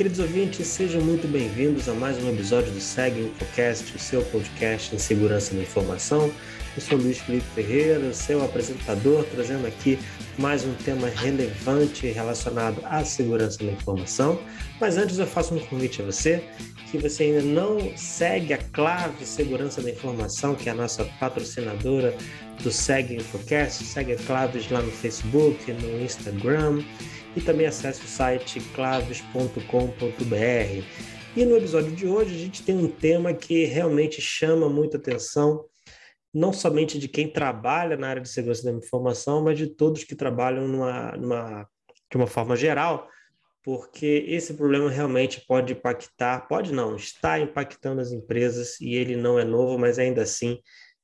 queridos ouvintes, sejam muito bem-vindos a mais um episódio do Segue Infocast, o seu podcast em segurança da informação. Eu sou Luiz Felipe Ferreira, seu apresentador, trazendo aqui mais um tema relevante relacionado à segurança da informação. Mas antes eu faço um convite a você, que você ainda não segue a Clave Segurança da Informação, que é a nossa patrocinadora do Segue Infocast, segue a Claves lá no Facebook, no Instagram e também acesse o site claves.com.br. E no episódio de hoje a gente tem um tema que realmente chama muita atenção, não somente de quem trabalha na área de segurança da informação, mas de todos que trabalham numa, numa, de uma forma geral, porque esse problema realmente pode impactar, pode não, está impactando as empresas e ele não é novo, mas ainda assim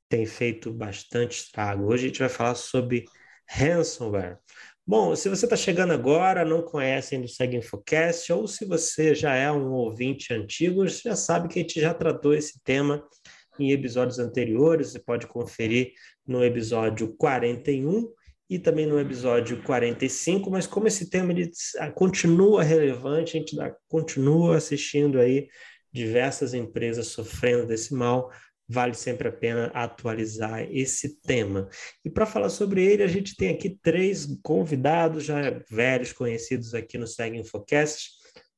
tem feito bastante estrago. Hoje a gente vai falar sobre ransomware. Bom, se você está chegando agora, não conhece ainda o Segue Infocast, ou se você já é um ouvinte antigo, já sabe que a gente já tratou esse tema em episódios anteriores, você pode conferir no episódio 41 e também no episódio 45, mas como esse tema ele continua relevante, a gente continua assistindo aí diversas empresas sofrendo desse mal, vale sempre a pena atualizar esse tema. E para falar sobre ele, a gente tem aqui três convidados já velhos, conhecidos aqui no Segue Infocast.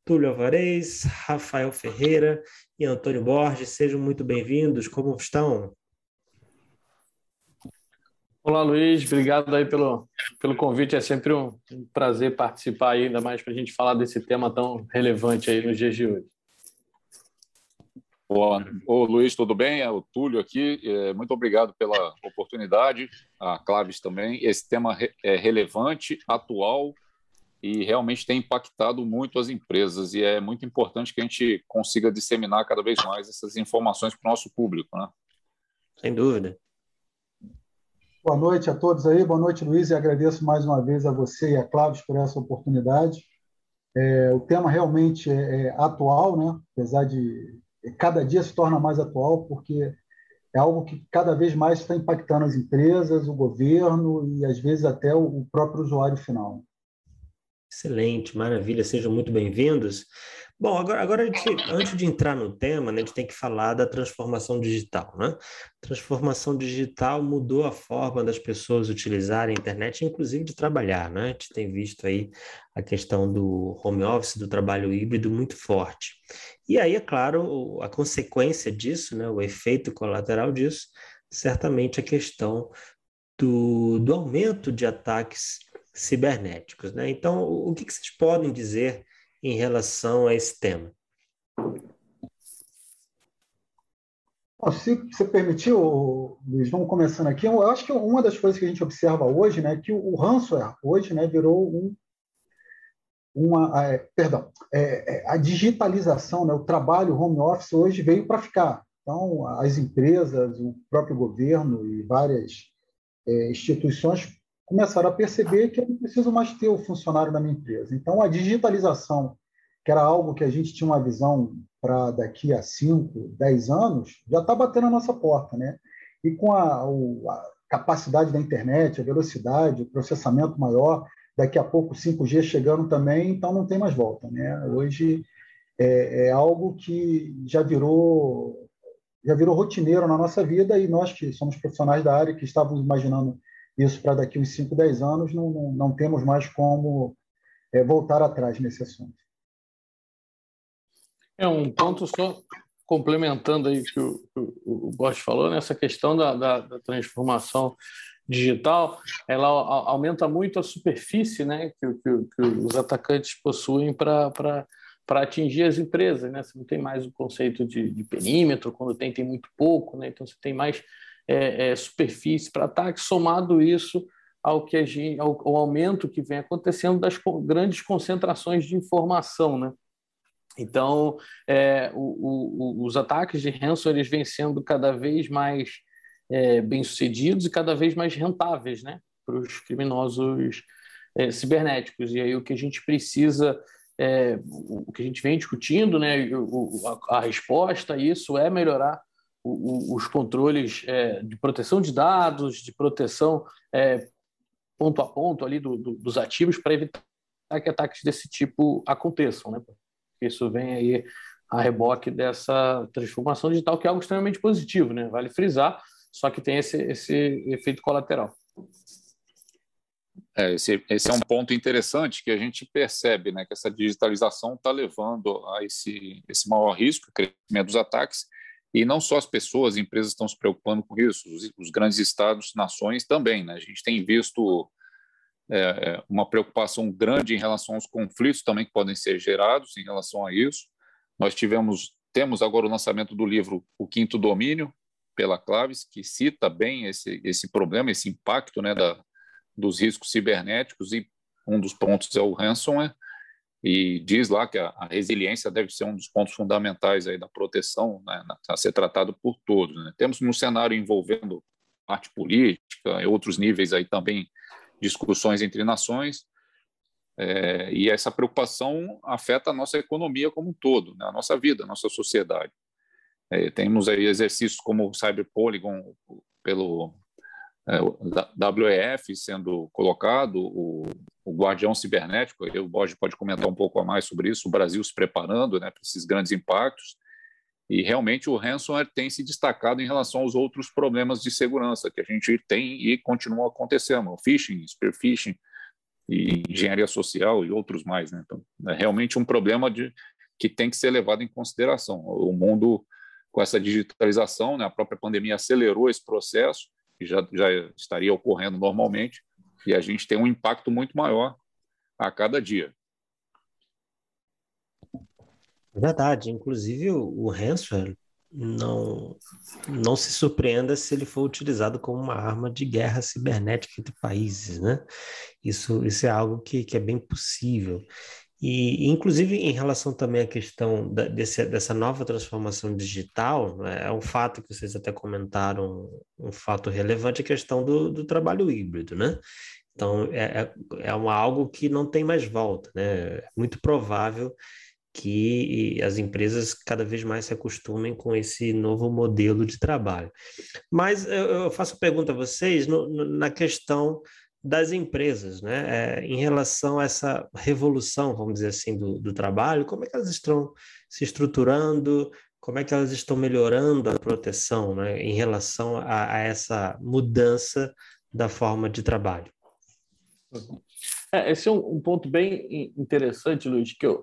Túlio Alvarez, Rafael Ferreira e Antônio Borges, sejam muito bem-vindos. Como estão? Olá, Luiz. Obrigado aí pelo, pelo convite. É sempre um prazer participar aí, ainda mais para a gente falar desse tema tão relevante aí nos dias de hoje. Boa. Ô, Luiz, tudo bem? É o Túlio aqui. É, muito obrigado pela oportunidade. A Claves também. Esse tema é relevante, atual e realmente tem impactado muito as empresas. E é muito importante que a gente consiga disseminar cada vez mais essas informações para o nosso público. Né? Sem dúvida. Boa noite a todos aí. Boa noite, Luiz. E agradeço mais uma vez a você e a Claves por essa oportunidade. É, o tema realmente é, é atual, né? apesar de cada dia se torna mais atual, porque é algo que cada vez mais está impactando as empresas, o governo e às vezes até o próprio usuário final. Excelente, maravilha, sejam muito bem-vindos. Bom, agora, agora gente, antes de entrar no tema, né, a gente tem que falar da transformação digital. Né? Transformação digital mudou a forma das pessoas utilizarem a internet, inclusive de trabalhar. Né? A gente tem visto aí a questão do home office, do trabalho híbrido muito forte. E aí, é claro, a consequência disso, né, o efeito colateral disso, certamente a questão do, do aumento de ataques cibernéticos. Né? Então, o que, que vocês podem dizer em relação a esse tema? Se você permitiu, Luiz, vamos começando aqui. Eu acho que uma das coisas que a gente observa hoje, né, que o ransomware hoje, né, virou um, uma, é, perdão, é, é, a digitalização, né, o trabalho home office hoje veio para ficar. Então, as empresas, o próprio governo e várias é, instituições começaram a perceber que eu não preciso mais ter o funcionário da minha empresa. Então, a digitalização, que era algo que a gente tinha uma visão para daqui a 5, 10 anos, já está batendo na nossa porta. Né? E com a, a capacidade da internet, a velocidade, o processamento maior, daqui a pouco 5G chegando também, então não tem mais volta. Né? Hoje é, é algo que já virou já virou rotineiro na nossa vida e nós que somos profissionais da área, que estávamos imaginando isso para daqui uns 5, 10 anos, não, não, não temos mais como é, voltar atrás nesse assunto. É um ponto só complementando aí que o, o, o falou, nessa né, questão da, da, da, transformação digital, ela aumenta muito a superfície né, que, que, que os atacantes possuem para para atingir as empresas, né? Você não tem mais o conceito de, de perímetro, quando tem, tem muito pouco, né? Então você tem mais é, é, superfície para ataque, somado isso ao, que gente, ao, ao, aumento que vem acontecendo das grandes concentrações de informação. Né? Então, é, o, o, os ataques de ransom eles vêm sendo cada vez mais é, bem-sucedidos e cada vez mais rentáveis né? para os criminosos é, cibernéticos. E aí o que a gente precisa é, o que a gente vem discutindo, né, a, a, resposta a isso é melhorar os controles é, de proteção de dados, de proteção é, ponto a ponto ali do, do, dos ativos para evitar que ataques desse tipo aconteçam, né? isso vem aí a reboque dessa transformação digital, que é algo extremamente positivo, né? Vale frisar, só que tem esse, esse efeito colateral. É, esse, esse, é um ponto interessante que a gente percebe, né, que essa digitalização está levando a esse, esse maior risco, crescimento dos ataques, e não só as pessoas, as empresas estão se preocupando com isso, os, os grandes estados, nações também. Né? A gente tem visto é, é, uma preocupação grande em relação aos conflitos também que podem ser gerados em relação a isso. Nós tivemos, temos agora o lançamento do livro O Quinto Domínio, pela Claves, que cita bem esse, esse problema, esse impacto né, da, dos riscos cibernéticos, e um dos pontos é o ransomware, e diz lá que a, a, resiliência deve ser um dos pontos fundamentais aí da proteção né, a ser tratado por todos. Né? Temos um cenário envolvendo parte política e outros níveis aí também discussões entre nações, é, e essa preocupação afeta a nossa economia como um todo, né, a nossa vida, a nossa sociedade. É, temos aí exercícios como o Cyber Polygon pelo é, WEF sendo colocado, o, o Guardião Cibernético, o Borges pode comentar um pouco a mais sobre isso, o Brasil se preparando né, para esses grandes impactos, e realmente o ransomware tem se destacado em relação aos outros problemas de segurança que a gente tem e continua acontecendo, o phishing, spear phishing, e engenharia social e outros mais. Né? Então, é realmente um problema de, que tem que ser levado em consideração. O mundo, com essa digitalização, né, a própria pandemia acelerou esse processo, que já, já estaria ocorrendo normalmente, e a gente tem um impacto muito maior a cada dia. Verdade. Inclusive, o, ransomware não, não se surpreenda se ele for utilizado como uma arma de guerra cibernética entre países, né? Isso, isso é algo que, que é bem possível. E, inclusive, em relação também à questão da, desse, dessa nova transformação digital, né, é um fato que vocês até comentaram, um fato relevante, a questão do, do trabalho híbrido, né? Então, é, é, é uma, algo que não tem mais volta, né? É muito provável que as empresas cada vez mais se acostumem com esse novo modelo de trabalho. Mas eu faço pergunta a vocês no, no, na questão das empresas, né? É, em relação a essa revolução, vamos dizer assim, do, do trabalho, como é que elas estão se estruturando, como é que elas estão melhorando a proteção né, em relação a, a essa mudança da forma de trabalho? É, esse é um, um, ponto bem interessante, Luiz, que eu,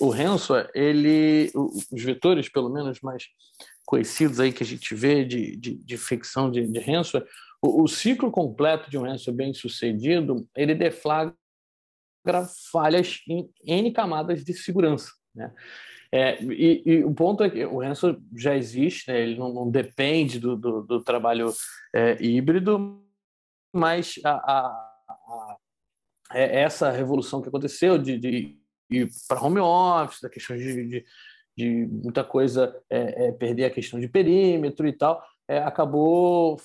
o ransomware, ele, os vetores, pelo menos mais conhecidos aí que a gente vê de, de, de infecção de, de ransomware, o, o, ciclo completo de um ransomware bem sucedido, ele deflagra falhas em N camadas de segurança, né? É, e, e, o ponto é que o ransomware já existe, né? ele não, não depende do, do, do trabalho é, híbrido, mas a, a, a é, essa revolução que aconteceu de, de ir para home office, da questão de, de, de muita coisa é, é, perder a questão de perímetro e tal, é, acabou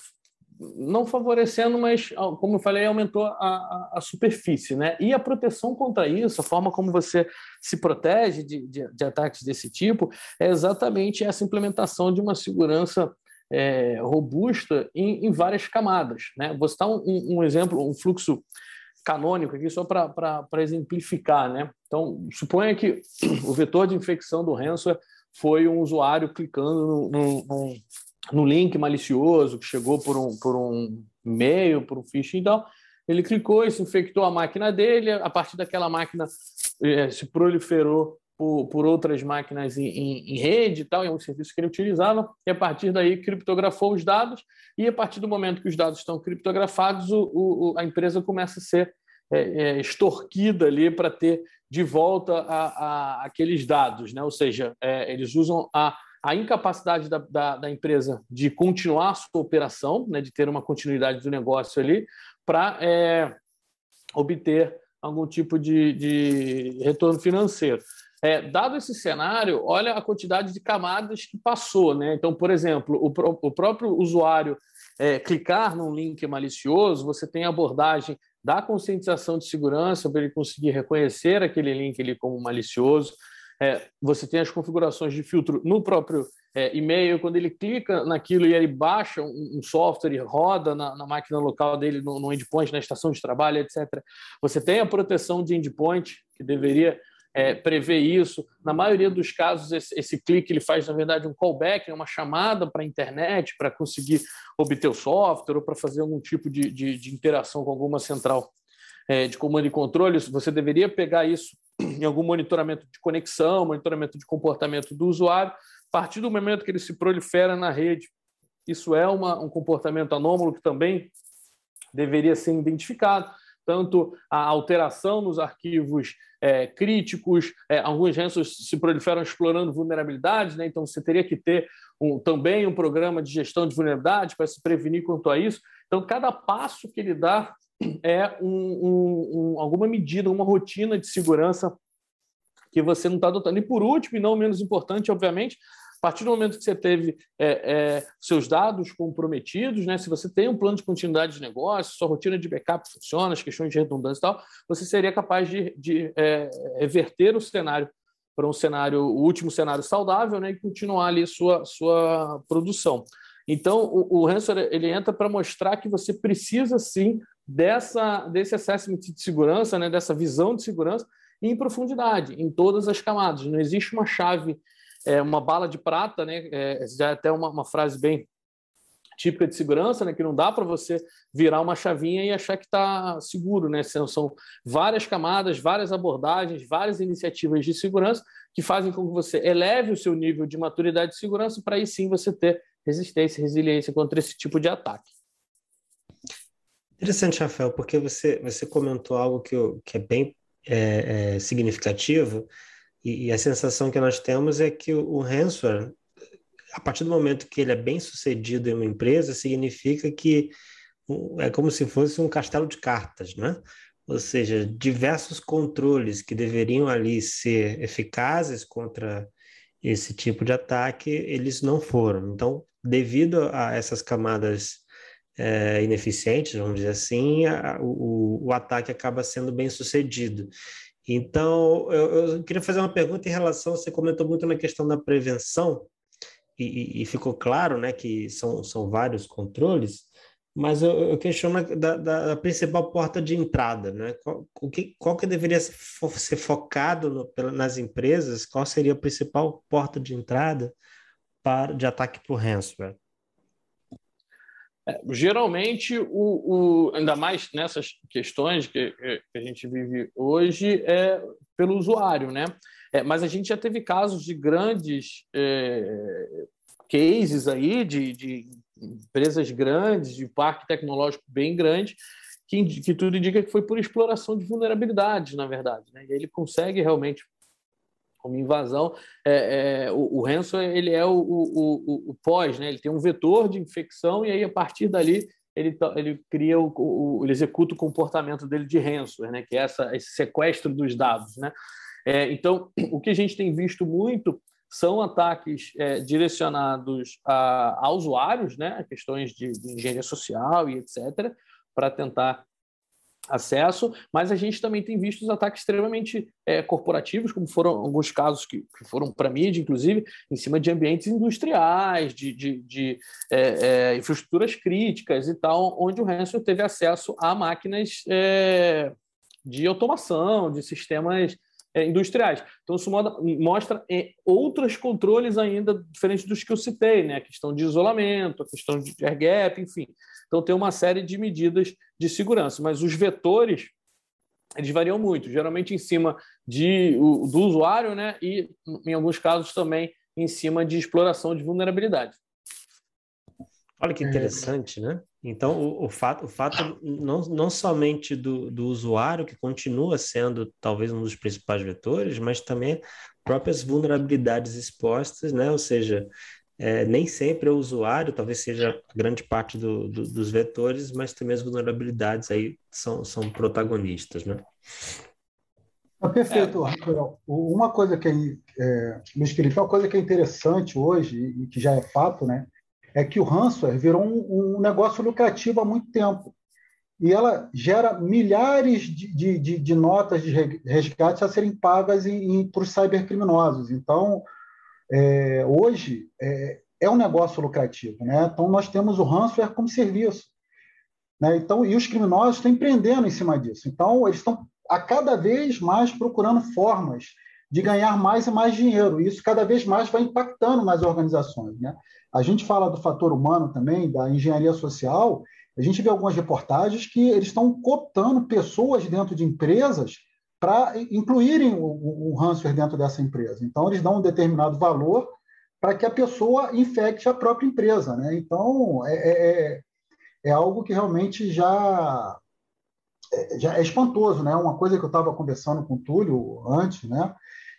não favorecendo, mas, como eu falei, aumentou a, a, a, superfície. Né? E a proteção contra isso, a forma como você se protege de, de, de ataques desse tipo, é exatamente essa implementação de uma segurança é, robusta em, em, várias camadas. Né? Vou citar um, um exemplo, um fluxo canônico aqui só para exemplificar, né? Então, suponha que o vetor de infecção do ransomware foi um usuário clicando no, no, link malicioso que chegou por um, por um e-mail, por um phishing e tal. Ele clicou e se infectou a máquina dele. A partir daquela máquina é, se proliferou por, por outras máquinas em, em, em, rede e tal, em um serviço que ele utilizava, e a partir daí criptografou os dados, e a partir do momento que os dados estão criptografados, o, o, a empresa começa a ser é, é, extorquida ali para ter de volta a, a, aqueles dados, né? ou seja, é, eles usam a, a incapacidade da, da, da, empresa de continuar a sua operação, né? de ter uma continuidade do negócio ali, para é, obter algum tipo de, de retorno financeiro. É, dado esse cenário, olha a quantidade de camadas que passou. Né? Então, por exemplo, o, o próprio usuário é, clicar num link malicioso, você tem abordagem da conscientização de segurança para ele conseguir reconhecer aquele link ali como malicioso. É, você tem as configurações de filtro no próprio é, e-mail, quando ele clica naquilo e ele baixa um, um software e roda na, na, máquina local dele, no, no endpoint, na estação de trabalho, etc. Você tem a proteção de endpoint, que deveria é, prevê isso. Na maioria dos casos, esse, esse, clique ele faz, na verdade, um callback, uma chamada para a internet para conseguir obter o software ou para fazer algum tipo de, de, de, interação com alguma central é, de comando e controle. Você deveria pegar isso em algum monitoramento de conexão, monitoramento de comportamento do usuário. A partir do momento que ele se prolifera na rede, isso é uma, um comportamento anômalo que também deveria ser identificado tanto a alteração nos arquivos é, críticos, é, alguns ransomwares se proliferam explorando vulnerabilidades, né? então você teria que ter um, também um programa de gestão de vulnerabilidades para se prevenir quanto a isso. Então, cada passo que ele dá é um, um, um, alguma medida, uma rotina de segurança que você não está adotando. E por último, e não menos importante, obviamente, a partir do momento que você teve é, é, seus dados comprometidos, né, se você tem um plano de continuidade de negócio, sua rotina de backup funciona, as questões de redundância e tal, você seria capaz de, de é, reverter o cenário para um cenário, o último cenário saudável, né, e continuar ali sua, sua produção. Então, o, o ele entra para mostrar que você precisa sim dessa desse assessment de segurança, né, dessa visão de segurança em profundidade, em todas as camadas. Não existe uma chave é, uma bala de prata, né? É, já é até uma, uma frase bem típica de segurança, né? Que não dá para você virar uma chavinha e achar que está seguro, né? São, são várias camadas, várias abordagens, várias iniciativas de segurança que fazem com que você eleve o seu nível de maturidade de segurança para aí sim você ter resistência, resiliência contra esse tipo de ataque. Interessante, Rafael, porque você, você comentou algo que, eu, que é bem é, é, significativo, e, e, a sensação que nós temos é que o, o ransomware, a partir do momento que ele é bem sucedido em uma empresa, significa que é como se fosse um castelo de cartas, né? Ou seja, diversos controles que deveriam ali ser eficazes contra esse tipo de ataque, eles não foram. Então, devido a essas camadas é, ineficientes, vamos dizer assim, a, o, o ataque acaba sendo bem sucedido. Então, eu, eu, queria fazer uma pergunta em relação, você comentou muito na questão da prevenção, e, e ficou claro né, que são, são vários controles, mas eu, eu questiono da, da, principal porta de entrada, né? Qual, o que, qual que deveria ser focado no, nas empresas, qual seria a principal porta de entrada para, de ataque por ransomware? É, geralmente, o, o, ainda mais nessas questões que, que, a gente vive hoje, é pelo usuário, né? É, mas a gente já teve casos de grandes é, cases aí, de, de, empresas grandes, de parque tecnológico bem grande, que, que tudo indica que foi por exploração de vulnerabilidades, na verdade. Né? E ele consegue realmente como invasão, é, é, o, o ransomware ele é o, o, o, pós, né? ele tem um vetor de infecção e aí a partir dali ele, ele cria o, o, ele executa o comportamento dele de ransomware, né? que é essa, esse sequestro dos dados. Né? É, então, o que a gente tem visto muito são ataques é, direcionados a, a, usuários, né? questões de, de engenharia social e etc., para tentar acesso, mas a gente também tem visto os ataques extremamente é, corporativos, como foram alguns casos que, que foram para a mídia, inclusive, em cima de ambientes industriais, de, de, de é, é, infraestruturas críticas e tal, onde o ransomware teve acesso a máquinas é, de automação, de sistemas industriais. Então, isso mostra é, outros controles ainda diferentes dos que eu citei, né? a questão de isolamento, a questão de air gap, enfim. Então, tem uma série de medidas de segurança, mas os vetores eles variam muito, geralmente em cima de, do usuário né? e, em alguns casos, também em cima de exploração de vulnerabilidade. Olha que interessante, né? Então, o, o, fato, o fato não, não somente do, do usuário, que continua sendo talvez um dos principais vetores, mas também próprias vulnerabilidades expostas, né? Ou seja, é, nem sempre é o usuário, talvez seja grande parte do, do, dos vetores, mas também as vulnerabilidades aí são, são protagonistas, né? Ah, perfeito, é. Rafael. Uma coisa que é, é, Luiz Felipe, uma coisa que é interessante hoje, e que já é fato, né? É que o ransomware virou um, um negócio lucrativo há muito tempo. E ela gera milhares de, de, de notas de resgate a serem pagas para os cybercriminosos. Então, é, hoje, é, é, um negócio lucrativo. Né? Então, nós temos o ransomware como serviço. Né? Então, e os criminosos estão empreendendo em cima disso. Então, eles estão a cada vez mais procurando formas de ganhar mais e mais dinheiro. E isso cada vez mais vai impactando nas organizações. Né? A gente fala do fator humano também, da engenharia social, a gente vê algumas reportagens que eles estão cooptando pessoas dentro de empresas para incluírem o, o ransomware dentro dessa empresa. Então, eles dão um determinado valor para que a pessoa infecte a própria empresa. Né? Então, é, é, é, é algo que realmente já é, já é espantoso, né? Uma coisa que eu estava conversando com o Túlio antes, né?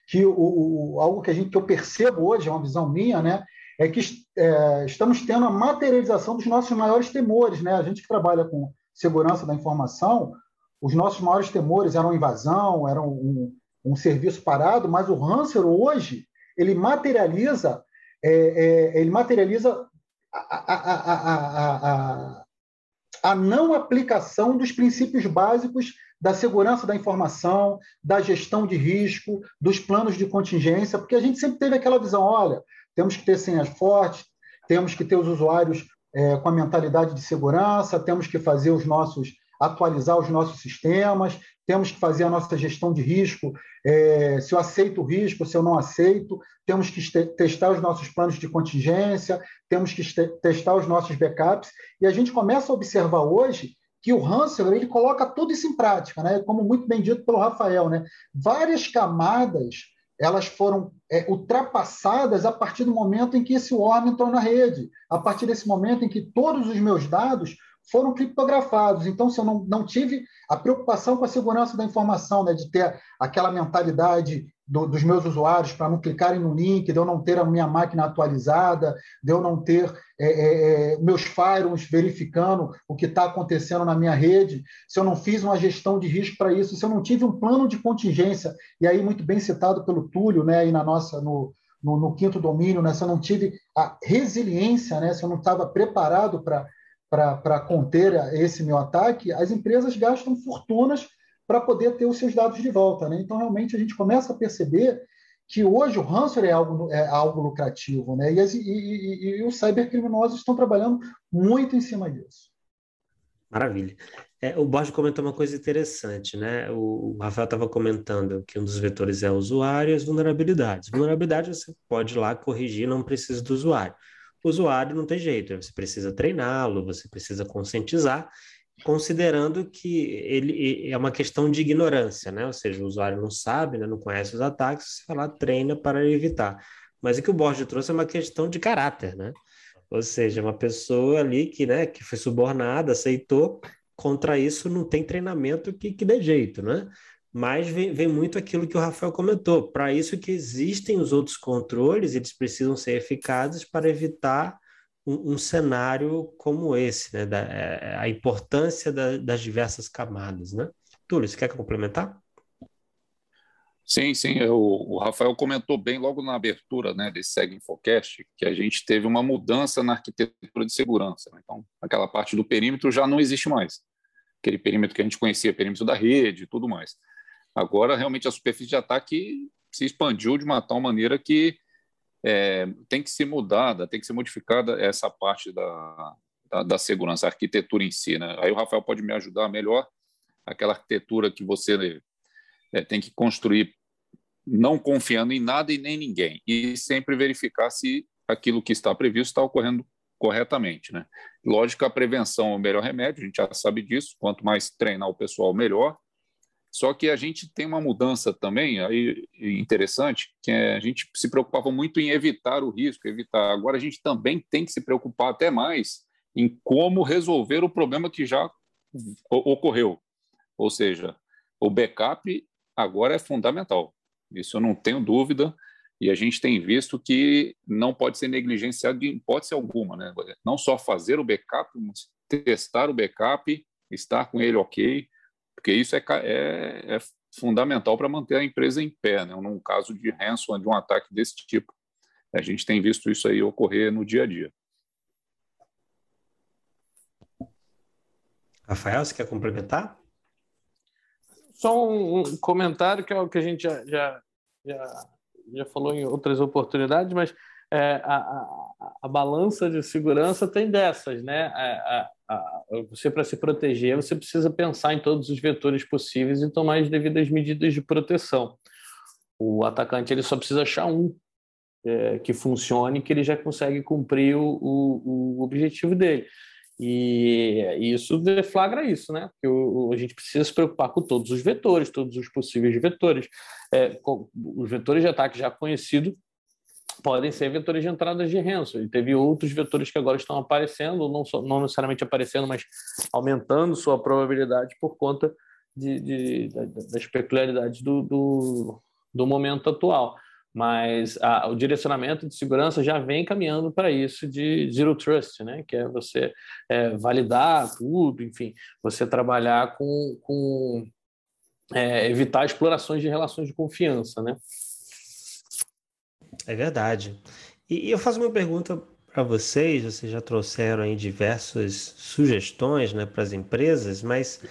Que o, o, algo que a gente que eu percebo hoje, é uma visão minha, né? É que é, estamos tendo a materialização dos nossos maiores temores, né? A gente que trabalha com segurança da informação, os nossos maiores temores eram invasão, eram um, um serviço parado, mas o ransomware hoje ele materializa, é, é, ele materializa a, a, a, a não aplicação dos princípios básicos da segurança da informação, da gestão de risco, dos planos de contingência, porque a gente sempre teve aquela visão: olha, temos que ter senhas fortes, temos que ter os usuários é, com a mentalidade de segurança, temos que fazer os nossos atualizar os nossos sistemas, temos que fazer a nossa gestão de risco, é, se eu aceito o risco, se eu não aceito, temos que testar os nossos planos de contingência, temos que testar os nossos backups, e a gente começa a observar hoje que o ransomware ele coloca tudo isso em prática, né? como muito bem dito pelo Rafael. Né? Várias camadas elas foram é, ultrapassadas a partir do momento em que esse worm entrou na rede, a partir desse momento em que todos os meus dados foram criptografados. Então, se eu não, não tive a preocupação com a segurança da informação, né, de ter aquela mentalidade do, dos meus usuários para não clicarem no link, de eu não ter a minha máquina atualizada, de eu não ter é, é, é meus firewalls verificando o que está acontecendo na minha rede, se eu não fiz uma gestão de risco para isso, se eu não tive um plano de contingência, e aí muito bem citado pelo Túlio, né, aí na nossa, no, no, no quinto domínio, né, se eu não tive a resiliência, né, se eu não estava preparado para para conter esse meu ataque, as empresas gastam fortunas para poder ter os seus dados de volta. Né? Então, realmente, a gente começa a perceber que hoje o ransomware é algo, é algo lucrativo, né? e, as, e, e, e os cybercriminosos estão trabalhando muito em cima disso. Maravilha. É, o Borges comentou uma coisa interessante, né? O, o Rafael estava comentando que um dos vetores é o usuário e as vulnerabilidades. Vulnerabilidade você pode ir lá corrigir, não precisa do usuário o usuário não tem jeito, você precisa treiná-lo, você precisa conscientizar, considerando que ele é uma questão de ignorância, né? Ou seja, o usuário não sabe, né? não conhece os ataques, você lá, treina para evitar. Mas o que o Borges trouxe é uma questão de caráter, né? Ou seja, uma pessoa ali que, né, que foi subornada, aceitou, contra isso não tem treinamento que, que dê jeito, né? Mas vem, vem muito aquilo que o Rafael comentou. Para isso que existem os outros controles, eles precisam ser eficazes para evitar um, um cenário como esse, né? Da, é, a importância da, das diversas camadas, né? Túlio, você quer complementar? Sim, sim. Eu, o Rafael comentou bem logo na abertura né, desse Seg Infocast que a gente teve uma mudança na arquitetura de segurança. Né? Então, aquela parte do perímetro já não existe mais. Aquele perímetro que a gente conhecia, perímetro da rede e tudo mais. Agora, realmente, a superfície de ataque se expandiu de uma tal maneira que é, tem que ser mudada, tem que ser modificada essa parte da, da, da, segurança, a arquitetura em si. Né? Aí o Rafael pode me ajudar melhor, aquela arquitetura que você é, tem que construir não confiando em nada e nem ninguém, e sempre verificar se aquilo que está previsto está ocorrendo corretamente. Né? Lógico, a prevenção é o melhor remédio, a gente já sabe disso, quanto mais treinar o pessoal, melhor, só que a gente tem uma mudança também aí interessante, que é, a gente se preocupava muito em evitar o risco, evitar. Agora a gente também tem que se preocupar até mais em como resolver o problema que já ocorreu. Ou seja, o backup agora é fundamental. Isso eu não tenho dúvida. E a gente tem visto que não pode ser negligenciado em hipótese alguma. Né? Não só fazer o backup, mas testar o backup, estar com ele ok, porque isso é, é, é fundamental para manter a empresa em pé, né? num caso de ransom, de um ataque desse tipo. A gente tem visto isso aí ocorrer no dia a dia. Rafael, você quer complementar? Só um, comentário que é o que a gente já, já, já, já falou em outras oportunidades, mas é, a, a, a, balança de segurança tem dessas, né? A, você, para se proteger, você precisa pensar em todos os vetores possíveis e tomar as devidas medidas de proteção. O atacante ele só precisa achar um é, que funcione, que ele já consegue cumprir o, o, o objetivo dele. E, isso deflagra isso, né? Porque a gente precisa se preocupar com todos os vetores, todos os possíveis vetores. É, os vetores de ataque já conhecidos podem ser vetores de entrada de ransom. E teve outros vetores que agora estão aparecendo, não, só, não necessariamente aparecendo, mas aumentando sua probabilidade por conta de, de das peculiaridades do, do, do momento atual mas a, o direcionamento de segurança já vem caminhando para isso de zero trust, né? Que é você é, validar tudo, enfim, você trabalhar com, com é, evitar explorações de relações de confiança, né? É verdade. E, eu faço uma pergunta para vocês. Vocês já trouxeram aí diversas sugestões, né, para as empresas, mas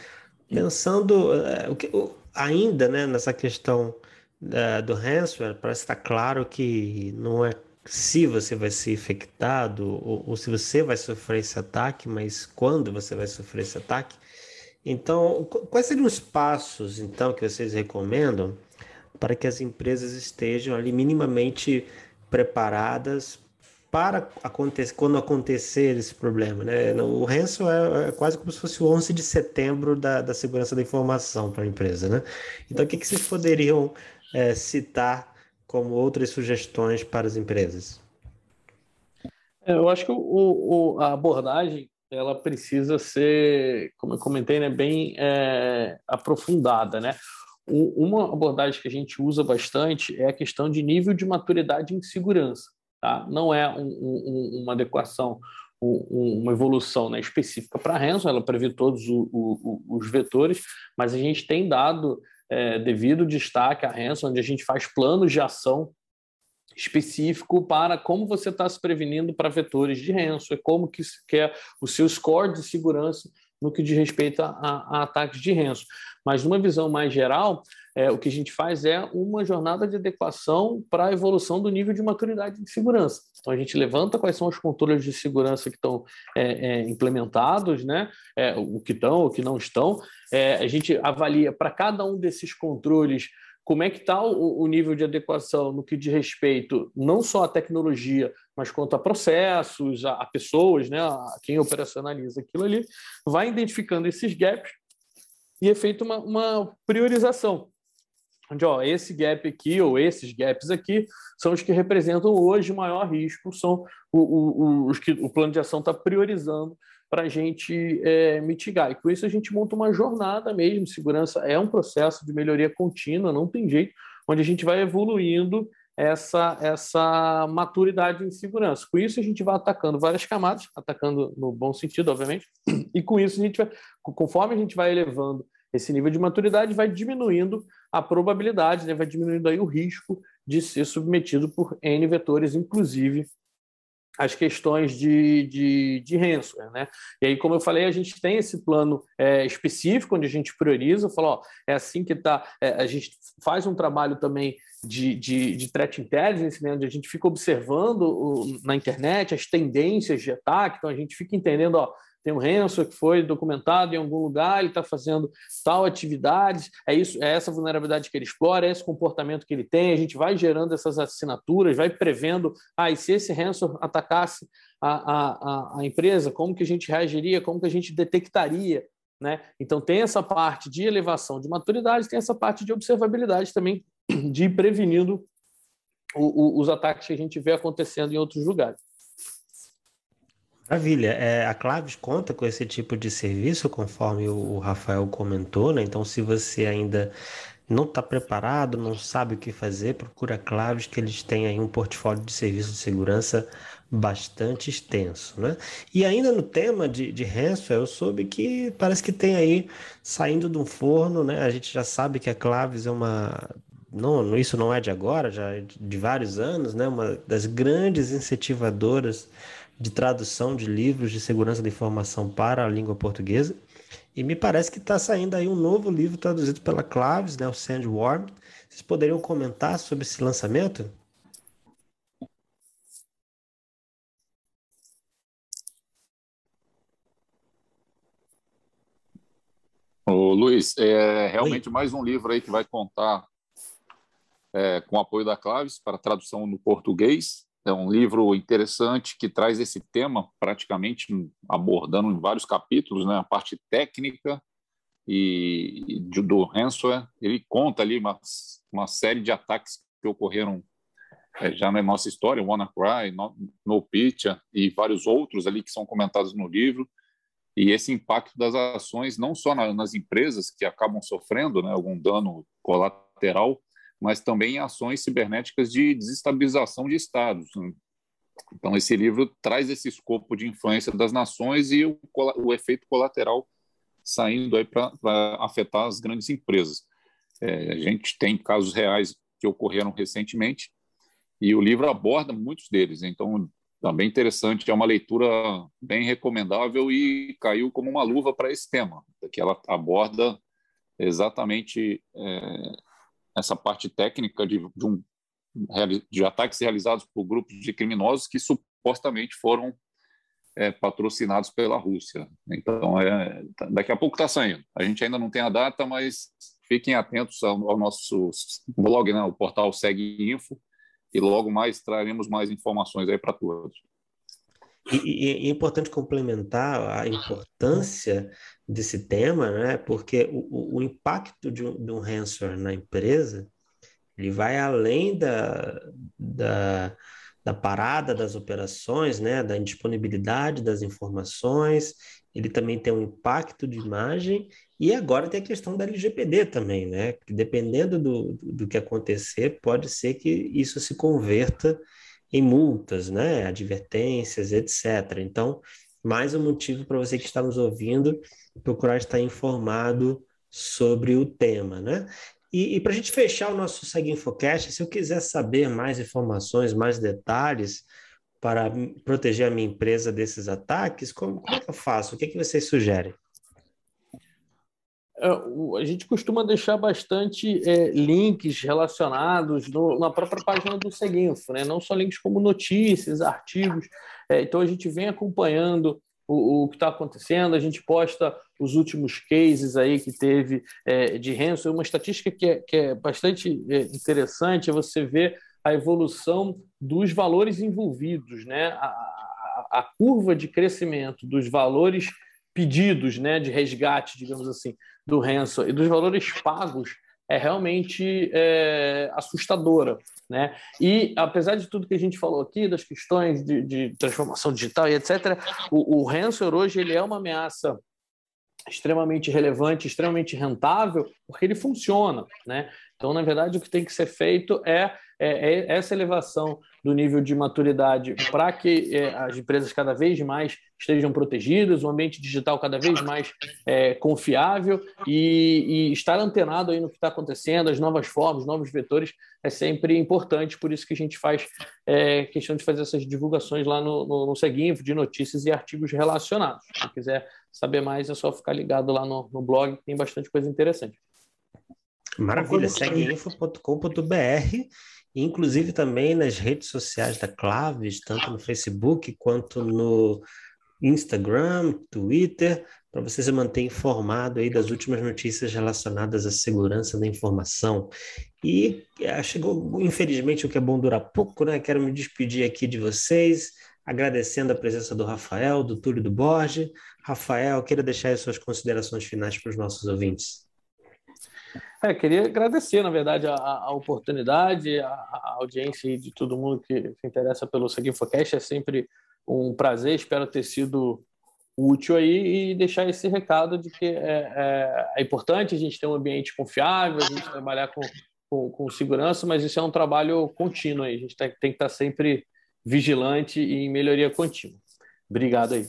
pensando uh, o que, uh, ainda, né, nessa questão uh, do ransomware, parece estar claro que não é se você vai ser infectado ou, ou, se você vai sofrer esse ataque, mas quando você vai sofrer esse ataque. Então, quais seriam os passos então que vocês recomendam para que as empresas estejam ali minimamente preparadas para acontecer quando acontecer esse problema, né? O ransom é, é, quase como se fosse o 11 de setembro da, da segurança da informação para a empresa, né? Então, o que, que vocês poderiam é, citar como outras sugestões para as empresas? É, eu acho que o, o, a abordagem ela precisa ser, como eu comentei, né, bem é, aprofundada, né? Uma abordagem que a gente usa bastante é a questão de nível de maturidade em segurança. Tá? Não é um, um, uma adequação, um, uma evolução né, específica para a Ransom, ela prevê todos o, o, os vetores, mas a gente tem dado é, devido destaque à Ransom, onde a gente faz planos de ação específico para como você está se prevenindo para vetores de ransom, e como que, que é o seu score de segurança no que diz respeito a, a, ataques de ransom. Mas numa visão mais geral, é, o que a gente faz é uma jornada de adequação para a evolução do nível de maturidade de segurança. Então a gente levanta quais são os controles de segurança que estão é, é, implementados, né? É, o que estão, o que não estão. É, a gente avalia para cada um desses controles como é que está o, nível de adequação no que diz respeito não só à tecnologia, mas quanto a processos, a, a pessoas, né, a quem operacionaliza aquilo ali, vai identificando esses gaps e é feita uma, uma priorização. Onde, ó, esse gap aqui ou esses gaps aqui são os que representam hoje o maior risco, são o, o, os que o plano de ação está priorizando para a gente é, mitigar. E com isso a gente monta uma jornada mesmo. Segurança é um processo de melhoria contínua, não tem jeito, onde a gente vai evoluindo essa, essa maturidade em segurança. Com isso a gente vai atacando várias camadas, atacando no bom sentido, obviamente, e com isso a gente vai, conforme a gente vai elevando esse nível de maturidade, vai diminuindo a probabilidade, né, vai diminuindo aí o risco de ser submetido por N vetores, inclusive as questões de, de, de ransomware, né? E aí, como eu falei, a gente tem esse plano é, específico onde a gente prioriza, fala, ó, é assim que tá. É, a gente faz um trabalho também de, de, de threat intelligence, né, onde a gente fica observando o, na internet as tendências de ataque, então a gente fica entendendo, ó, tem um ransom que foi documentado em algum lugar, ele está fazendo tal atividade, é isso, é essa vulnerabilidade que ele explora, é esse comportamento que ele tem, a gente vai gerando essas assinaturas, vai prevendo, ah, e se esse ransom atacasse a, a, a empresa, como que a gente reagiria, como que a gente detectaria, né? Então tem essa parte de elevação de maturidade, tem essa parte de observabilidade também, de ir prevenindo o, o, os ataques que a gente vê acontecendo em outros lugares. Maravilha. É, a Claves conta com esse tipo de serviço, conforme o Rafael comentou, né? Então, se você ainda não está preparado, não sabe o que fazer, procura a Claves, que eles têm aí um portfólio de serviços de segurança bastante extenso, né? E ainda no tema de, de ransomware, eu soube que parece que tem aí, saindo de um forno, né? A gente já sabe que a Claves é uma... Não, isso não é de agora, já é de vários anos, né? Uma das grandes incentivadoras de tradução de livros de segurança da informação para a língua portuguesa. E me parece que está saindo aí um novo livro traduzido pela Claves, né, o Sandworm. Vocês poderiam comentar sobre esse lançamento? Ô, Luiz, é realmente Oi. mais um livro aí que vai contar é, com o apoio da Claves para tradução no português. É um livro interessante que traz esse tema, praticamente abordando em vários capítulos, né, a parte técnica e, e do ransomware. Ele conta ali uma, uma série de ataques que ocorreram é, já na nossa história, WannaCry, no, no e vários outros ali que são comentados no livro. E esse impacto das ações, não só na, nas empresas que acabam sofrendo né, algum dano colateral, mas também ações cibernéticas de desestabilização de estados. Né? Então, esse livro traz esse escopo de influência das nações e o, o efeito colateral saindo aí para afetar as grandes empresas. É, a gente tem casos reais que ocorreram recentemente e o livro aborda muitos deles. Então, também interessante, é uma leitura bem recomendável e caiu como uma luva para esse tema, que ela aborda exatamente é, essa parte técnica de, de, um, de, ataques realizados por grupos de criminosos que supostamente foram é, patrocinados pela Rússia. Então, é, daqui a pouco está saindo. A gente ainda não tem a data, mas fiquem atentos ao, ao nosso blog, né, o portal Segue Info, e logo mais traremos mais informações aí para todos. E, e, é importante complementar a importância desse tema, né? Porque o, o impacto de um, de um ransomware na empresa ele vai além da, da, da parada das operações, né? Da indisponibilidade das informações. Ele também tem um impacto de imagem e agora tem a questão da LGPD também, né? Que dependendo do, do que acontecer, pode ser que isso se converta em multas, né? Advertências, etc. Então, mais um motivo para você que está nos ouvindo procurar estar informado sobre o tema, né? E, e para a gente fechar o nosso Segue Infocast, se eu quiser saber mais informações, mais detalhes para proteger a minha empresa desses ataques, como, como é que eu faço? O que, é que vocês sugerem? É, a gente costuma deixar bastante é, links relacionados no, na própria página do Seguinfo, né? não só links como notícias, artigos. É, então a gente vem acompanhando o, o que está acontecendo, a gente posta os últimos cases aí que teve é, de ransom. Uma estatística que é, que é bastante é, interessante é você ver a evolução dos valores envolvidos, né? a, a, a curva de crescimento dos valores pedidos né, de resgate, digamos assim, do ransom e dos valores pagos é realmente é, assustadora. Né? E, apesar de tudo que a gente falou aqui, das questões de, de transformação digital e etc., o, o hoje ele é uma ameaça extremamente relevante, extremamente rentável, porque ele funciona. Né? Então, na verdade, o que tem que ser feito é, é, é essa elevação do nível de maturidade para que é, as empresas cada vez mais estejam protegidas, o ambiente digital cada vez mais é, confiável e, e, estar antenado aí no que está acontecendo, as novas formas, novos vetores, é sempre importante, por isso que a gente faz é, questão de fazer essas divulgações lá no, no, no Seguinfo, de notícias e artigos relacionados. Se quiser saber mais, é só ficar ligado lá no, no blog, tem bastante coisa interessante. Maravilha, segueinfo.com.br, inclusive também nas redes sociais da Claves, tanto no Facebook quanto no Instagram, Twitter, para você se manter informado aí das últimas notícias relacionadas à segurança da informação. E ah, chegou, infelizmente, o que é bom durar pouco, né? Quero me despedir aqui de vocês, agradecendo a presença do Rafael, do Túlio do Borges. Rafael, queira deixar as suas considerações finais para os nossos ouvintes. É, queria agradecer, na verdade, a, a oportunidade, a, a, audiência de todo mundo que se interessa pelo Seguinfocast. É sempre um prazer, espero ter sido útil aí e deixar esse recado de que é, é, é importante a gente ter um ambiente confiável, a gente trabalhar com, com, com, segurança, mas isso é um trabalho contínuo aí. A gente tem, tem que estar sempre vigilante e em melhoria contínua. Obrigado aí.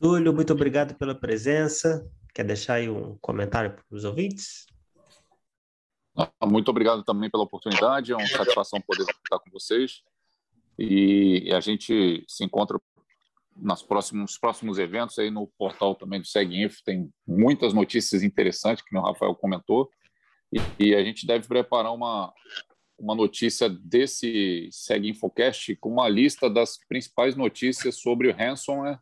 Túlio, muito obrigado pela presença. Quer deixar aí um comentário para os ouvintes? Ah, muito obrigado também pela oportunidade, é uma satisfação poder estar com vocês. E a gente se encontra nos próximos, próximos eventos aí no portal também do SegInfo, tem muitas notícias interessantes que o Rafael comentou, e, e, a gente deve preparar uma, uma notícia desse SegInfocast com uma lista das principais notícias sobre o ransomware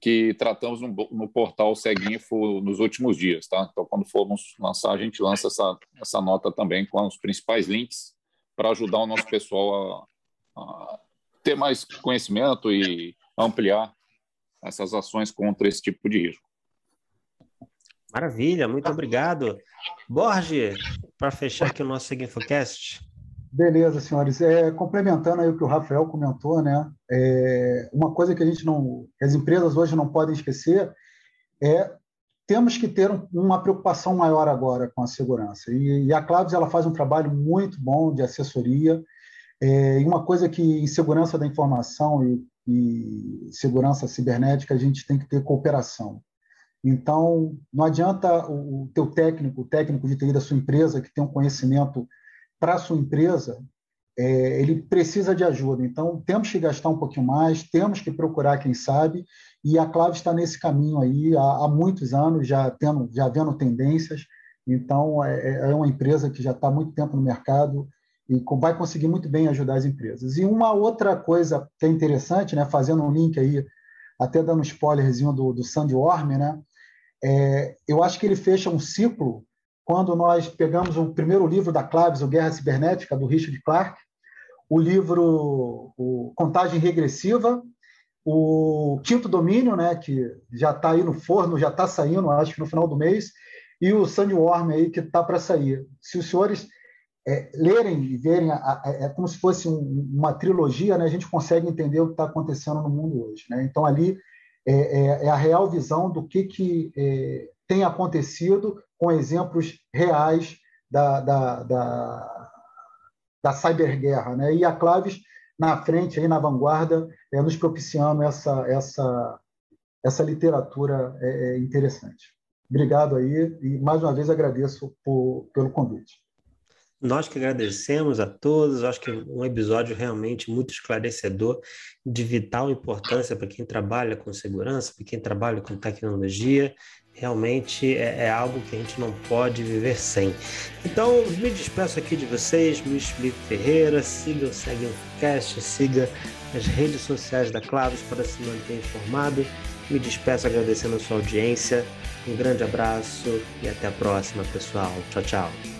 que tratamos no, no portal Seguinfo nos últimos dias, tá? Então, quando formos lançar, a gente lança essa, essa nota também com os principais links para ajudar o nosso pessoal a, a ter mais conhecimento e ampliar essas ações contra esse tipo de risco. Maravilha, muito obrigado. Borge, para fechar aqui o nosso Seguinfocast. Beleza, senhores. É, complementando aí o que o Rafael comentou, né? É, uma coisa que a gente não, as empresas hoje não podem esquecer é temos que ter um, uma preocupação maior agora com a segurança. E, e, a Claves ela faz um trabalho muito bom de assessoria. É, e uma coisa que em segurança da informação e, e segurança cibernética a gente tem que ter cooperação. Então, não adianta o teu técnico, o técnico de TI da sua empresa, que tem um conhecimento para a sua empresa, é, ele precisa de ajuda. Então, temos que gastar um pouquinho mais, temos que procurar quem sabe, e a Clave está nesse caminho aí há, há muitos anos, já, tendo, já vendo tendências. Então, é, é uma empresa que já está há muito tempo no mercado e vai conseguir muito bem ajudar as empresas. E uma outra coisa que é interessante, né, fazendo um link aí, até dando um spoilerzinho do, do Sandy Worm, né, é, eu acho que ele fecha um ciclo quando nós pegamos o primeiro livro da Claves, o Guerra Cibernética, do Richard Clark, o livro o Contagem Regressiva, o Quinto Domínio, né, que já está aí no forno, já está saindo, acho que no final do mês, e o Sandworm aí que está para sair. Se os senhores é, lerem e verem, a, é como se fosse um, uma trilogia, né, a gente consegue entender o que está acontecendo no mundo hoje. Né? Então ali é, é, é, a real visão do que, que é, tem acontecido com exemplos reais da, da, da, da cyberguerra. Né? E a Claves na frente, aí na vanguarda, é, nos propiciando essa, essa, essa literatura é, é, interessante. Obrigado aí e mais uma vez agradeço por, pelo convite. Nós que agradecemos a todos, acho que um episódio realmente muito esclarecedor, de vital importância para quem trabalha com segurança, para quem trabalha com tecnologia realmente é, é, algo que a gente não pode viver sem. Então, me despeço aqui de vocês, Luiz Felipe Ferreira, siga o Segue Infocast, siga as redes sociais da Claves para se manter informado. Me despeço agradecendo a sua audiência. Um grande abraço e até a próxima, pessoal. Tchau, tchau.